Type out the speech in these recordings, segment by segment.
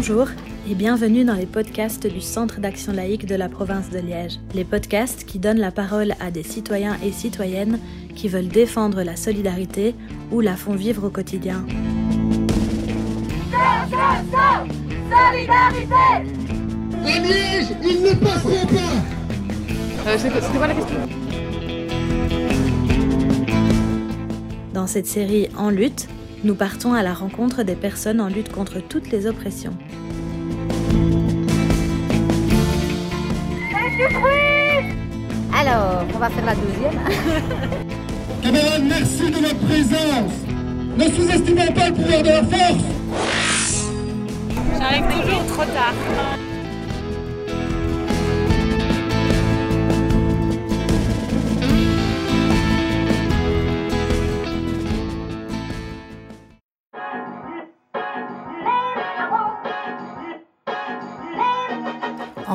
Bonjour et bienvenue dans les podcasts du Centre d'action laïque de la province de Liège. Les podcasts qui donnent la parole à des citoyens et citoyennes qui veulent défendre la solidarité ou la font vivre au quotidien. Solidarité À Liège, ils ne passeront pas euh, C'était quoi la question Dans cette série En lutte, nous partons à la rencontre des personnes en lutte contre toutes les oppressions. Alors, on va faire la deuxième. Camarades, merci de votre présence. Ne sous-estimons pas le pouvoir de la force. J'arrive toujours trop tard.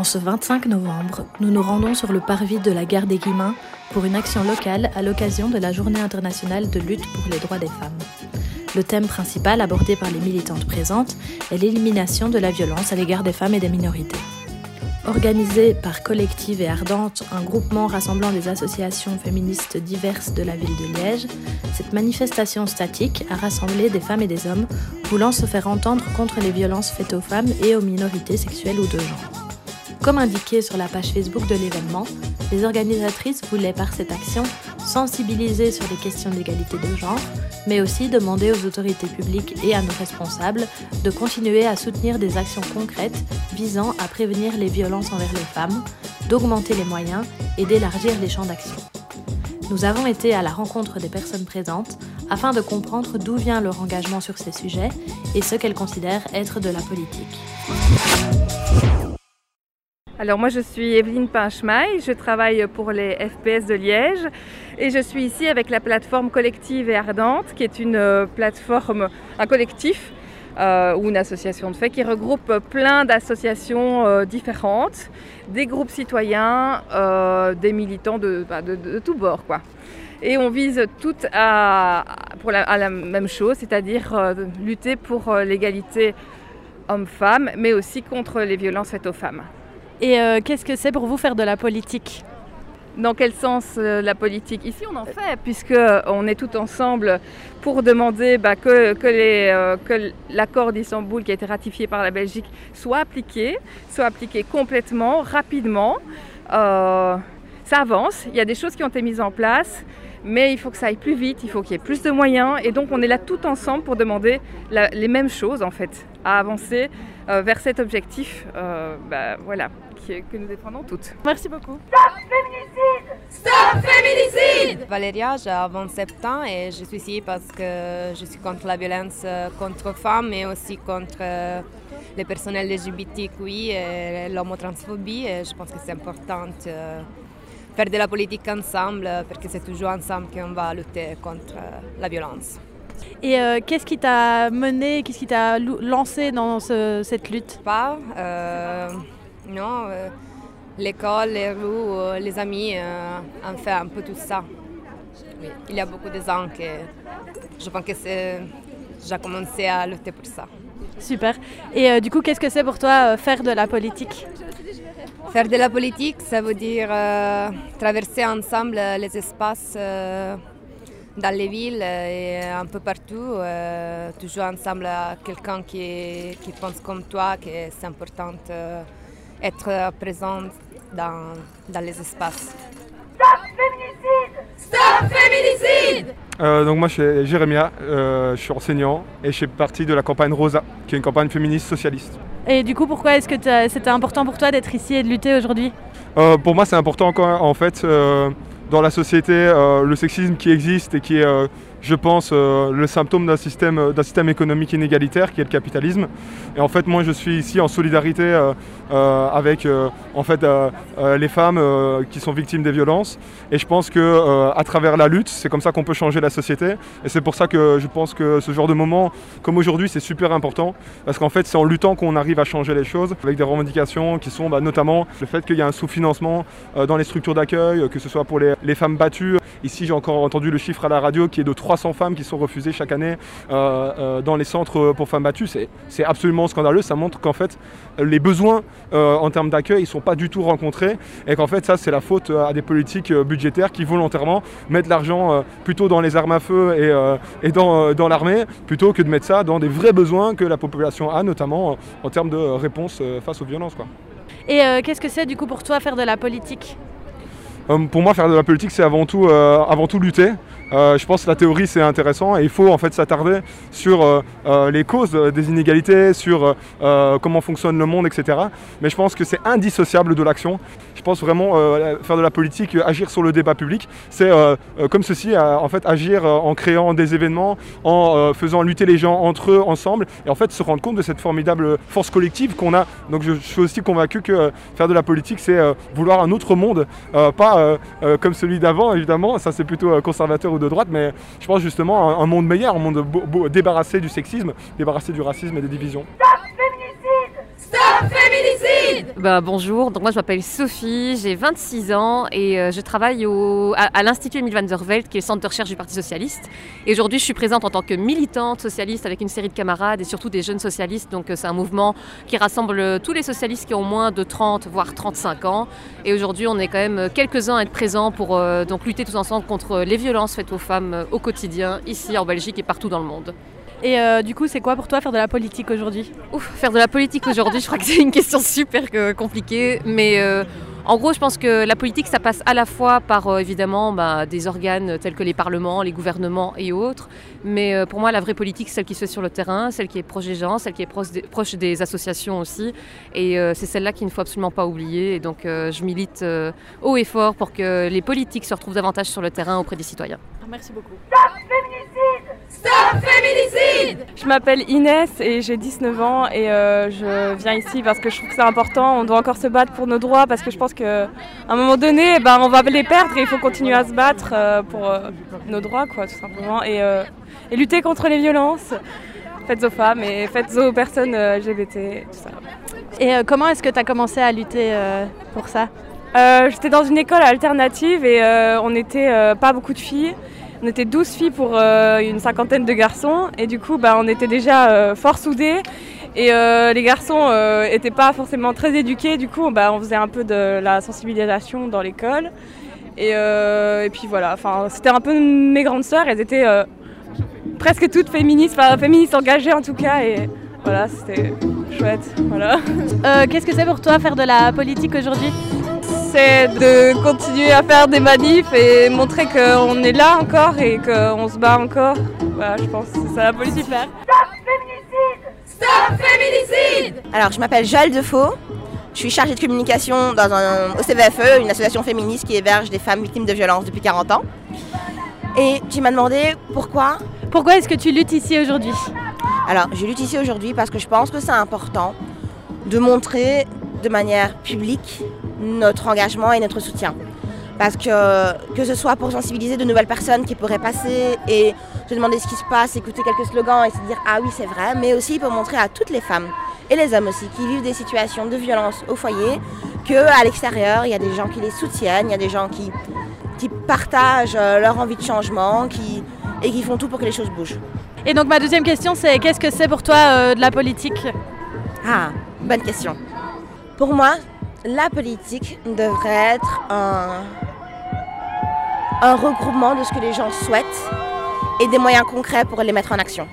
En ce 25 novembre, nous nous rendons sur le parvis de la gare des Guillemins pour une action locale à l'occasion de la Journée internationale de lutte pour les droits des femmes. Le thème principal abordé par les militantes présentes est l'élimination de la violence à l'égard des femmes et des minorités. Organisée par Collective et Ardente, un groupement rassemblant des associations féministes diverses de la ville de Liège, cette manifestation statique a rassemblé des femmes et des hommes voulant se faire entendre contre les violences faites aux femmes et aux minorités sexuelles ou de genre. Comme indiqué sur la page Facebook de l'événement, les organisatrices voulaient par cette action sensibiliser sur les questions d'égalité de genre, mais aussi demander aux autorités publiques et à nos responsables de continuer à soutenir des actions concrètes visant à prévenir les violences envers les femmes, d'augmenter les moyens et d'élargir les champs d'action. Nous avons été à la rencontre des personnes présentes afin de comprendre d'où vient leur engagement sur ces sujets et ce qu'elles considèrent être de la politique. Alors moi je suis Evelyne Pinchemaille, je travaille pour les FPS de Liège et je suis ici avec la plateforme Collective et Ardente qui est une euh, plateforme, un collectif euh, ou une association de fait qui regroupe plein d'associations euh, différentes, des groupes citoyens, des militants de, bah, de, tous bords quoi. Et on vise toutes à, la, à la même chose, c'est-à-dire lutter pour l'égalité homme-femme, mais aussi contre les violences faites aux femmes. Et euh, qu'est-ce que c'est pour vous faire de la politique? Dans quel sens euh, la politique? Ici, on en fait, puisqu'on est tout ensemble pour demander bah, que, euh, l'accord d'Istanbul qui a été ratifié par la Belgique soit appliqué, soit appliqué complètement, rapidement. Euh, ça avance, il y a des choses qui ont été mises en place, mais il faut que ça aille plus vite, il faut qu'il y ait plus de moyens, et donc on est là tout ensemble pour demander les mêmes choses en fait, à avancer euh, vers cet objectif, euh, bah, voilà, qui, que nous défendons toutes. Merci beaucoup. Stop féminicide Stop féminicide Valéria, j'ai 27 ans et je suis ici parce que je suis contre la violence euh, contre femmes, mais aussi contre les personnels LGBTQI et l'homotransphobie. Et je pense que c'est important de faire de la politique ensemble parce que c'est toujours ensemble qu'on va lutter contre la violence. Et euh, qu'est-ce qui t'a mené, qu'est-ce qui t'a lancé dans ce, cette lutte? Pas, euh, non, euh, l'école, les rues, les amis ont fait un peu tout ça. Oui. Il y a beaucoup de ans que je pense que j'ai commencé à lutter pour ça. Super. Et du coup, qu'est-ce que c'est pour toi faire de la politique? Faire de la politique, ça veut dire traverser ensemble les espaces dans les villes et un peu partout, euh, toujours ensemble à quelqu'un qui, qui, pense comme toi, que c'est important d'être présent dans, dans les espaces. Stop féminicide Stop féminicide euh, donc moi je suis Jérémia, euh, je suis enseignant et je fais partie de la campagne Rosa, qui est une campagne féministe socialiste. Et du coup pourquoi est-ce que c'était important pour toi d'être ici et de lutter aujourd'hui? Euh, Pour moi c'est important en fait dans la société le sexisme qui existe et qui est je pense, euh, le symptôme d'un système, d'un système économique inégalitaire qui est le capitalisme. Et en fait, moi, je suis ici en solidarité euh, euh, avec en fait, les femmes qui sont victimes des violences. Et je pense que à travers la lutte, c'est comme ça qu'on peut changer la société. Et c'est pour ça que je pense que ce genre de moment, comme aujourd'hui, c'est super important. Parce qu'en fait, c'est en luttant qu'on arrive à changer les choses, avec des revendications qui sont bah, notamment le fait qu'il y a un sous-financement dans les structures d'accueil, que ce soit pour les, les femmes battues. Ici, j'ai encore entendu le chiffre à la radio qui est de 3 300 femmes qui sont refusées chaque année dans les centres pour femmes battues. C'est absolument scandaleux. Ça montre qu'en fait, les besoins en termes d'accueil ne sont pas du tout rencontrés et qu'en fait, ça, c'est la faute à des politiques budgétaires qui volontairement mettent l'argent plutôt dans les armes à feu et, et dans, dans l'armée plutôt que de mettre ça dans des vrais besoins que la population a, notamment en termes de réponse face aux violences. Quoi. Et qu'est-ce que c'est du coup pour toi faire de la politique? Euh, pour moi, faire de la politique, c'est avant tout, euh, avant tout lutter. Euh, je pense que la théorie c'est intéressant et il faut en fait s'attarder sur les causes des inégalités, sur comment fonctionne le monde, etc. Mais je pense que c'est indissociable de l'action. Je pense vraiment faire de la politique, agir sur le débat public, c'est comme ceci, en fait agir en créant des événements, en faisant lutter les gens entre eux ensemble et en fait se rendre compte de cette formidable force collective qu'on a. Donc je, suis aussi convaincu que faire de la politique c'est vouloir un autre monde, pas euh, euh, comme celui d'avant, évidemment, ça c'est plutôt euh, conservateur ou de droite, mais je pense justement un, un monde meilleur, un monde débarrassé du sexisme, débarrassé du racisme et des divisions. Bah, Bonjour, donc moi je m'appelle Sophie, j'ai 26 ans et euh, je travaille au, à, l'Institut Emile van der Velde, qui est le centre de recherche du Parti Socialiste. Et aujourd'hui je suis présente en tant que militante socialiste avec une série de camarades et surtout des jeunes socialistes. Donc euh, c'est un mouvement qui rassemble euh, tous les socialistes qui ont moins de 30 voire 35 ans. Et aujourd'hui on est quand même quelques-uns à être présents pour donc lutter tous ensemble contre les violences faites aux femmes au quotidien, ici en Belgique et partout dans le monde. Et euh, du coup, c'est quoi pour toi faire de la politique aujourd'hui? Faire de la politique aujourd'hui, je crois que c'est une question super euh, compliquée. Mais euh, en gros, je pense que la politique, ça passe à la fois par évidemment bah, des organes tels que les parlements, les gouvernements et autres. Mais pour moi, la vraie politique, c'est celle qui se fait sur le terrain, celle qui est proche des gens, celle qui est proche des, proche des associations aussi. Et c'est celle-là qu'il ne faut absolument pas oublier. Et donc, je milite haut et fort pour que les politiques se retrouvent davantage sur le terrain auprès des citoyens. Merci beaucoup. Stop féminicide Je m'appelle Inès et j'ai 19 ans et euh, je viens ici parce que je trouve que c'est important. On doit encore se battre pour nos droits parce que je pense qu'à un moment donné, eh ben, on va les perdre et il faut continuer à se battre euh, pour euh, nos droits, quoi, tout simplement, et, et, lutter contre les violences faites aux femmes et faites aux personnes LGBT. Tout ça. Et comment est-ce que tu as commencé à lutter pour ça? J'étais dans une école alternative et on n'était pas beaucoup de filles. On était 12 filles pour euh, une cinquantaine de garçons et du coup bah, on était déjà euh, fort soudés et euh, les garçons n'étaient pas forcément très éduqués, du coup bah, on faisait un peu de la sensibilisation dans l'école. Et, puis voilà, c'était un peu mes grandes sœurs, elles étaient presque toutes féministes, enfin féministes engagées en tout cas. Et voilà, c'était chouette. Voilà. Qu'est-ce que c'est pour toi faire de la politique aujourd'hui? C'est de continuer à faire des manifs et montrer qu'on est là encore et qu'on se bat encore. Voilà, je pense que c'est ça la politique. Stop féminicide Stop féminicide Alors, je m'appelle Joël Defaux. Je suis chargée de communication dans un, au CVFE, une association féministe qui héberge des femmes victimes de violences depuis 40 ans. Et tu m'as demandé pourquoi? Pourquoi est-ce que tu luttes ici aujourd'hui? Alors, je lutte ici aujourd'hui parce que je pense que c'est important de montrer de manière publique notre engagement et notre soutien. Parce que que ce soit pour sensibiliser de nouvelles personnes qui pourraient passer et se demander ce qui se passe, écouter quelques slogans et se dire ah oui c'est vrai, mais aussi pour montrer à toutes les femmes et les hommes aussi qui vivent des situations de violence au foyer qu'à l'extérieur il y a des gens qui les soutiennent, il y a des gens qui, qui partagent euh, leur envie de changement qui, et qui font tout pour que les choses bougent. Et donc ma deuxième question c'est qu'est-ce que c'est pour toi euh, de la politique? Ah, bonne question. Pour moi, la politique devrait être un, regroupement de ce que les gens souhaitent et des moyens concrets pour les mettre en action.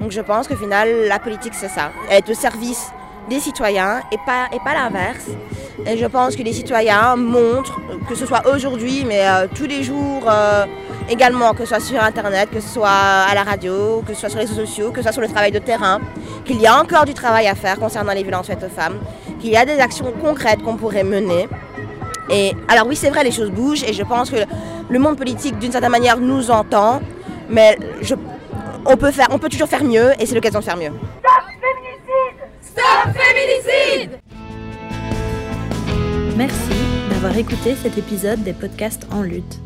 Donc je pense que final, la politique, c'est ça. Être au service des citoyens et pas, et pas l'inverse. Et je pense que les citoyens montrent, que ce soit aujourd'hui, mais euh, tous les jours euh, également, que ce soit sur Internet, que ce soit à la radio, que ce soit sur les réseaux sociaux, que ce soit sur le travail de terrain, qu'il y a encore du travail à faire concernant les violences faites aux femmes, qu'il y a des actions concrètes qu'on pourrait mener. Et alors oui, c'est vrai, les choses bougent et je pense que le monde politique, d'une certaine manière, nous entend, mais je, on, peut faire, on peut toujours faire mieux et c'est l'occasion de faire mieux. Stop féminicide Stop féminicide Merci d'avoir écouté cet épisode des podcasts En lutte.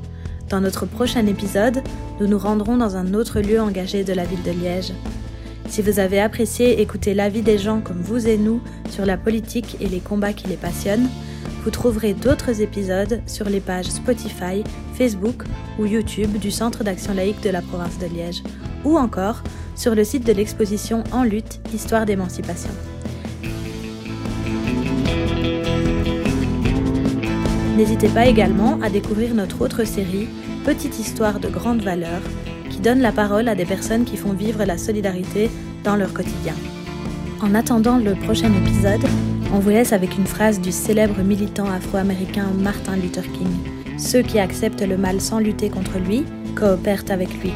Dans notre prochain épisode, nous nous rendrons dans un autre lieu engagé de la ville de Liège. Si vous avez apprécié écouter l'avis des gens comme vous et nous sur la politique et les combats qui les passionnent, Vous trouverez d'autres épisodes sur les pages Spotify, Facebook ou YouTube du Centre d'action laïque de la province de Liège, ou encore sur le site de l'exposition En lutte, Histoire d'émancipation. N'hésitez pas également à découvrir notre autre série, Petite histoire de grande valeur, qui donne la parole à des personnes qui font vivre la solidarité dans leur quotidien. En attendant le prochain épisode, on vous laisse avec une phrase du célèbre militant afro-américain Martin Luther King. Ceux qui acceptent le mal sans lutter contre lui coopèrent avec lui.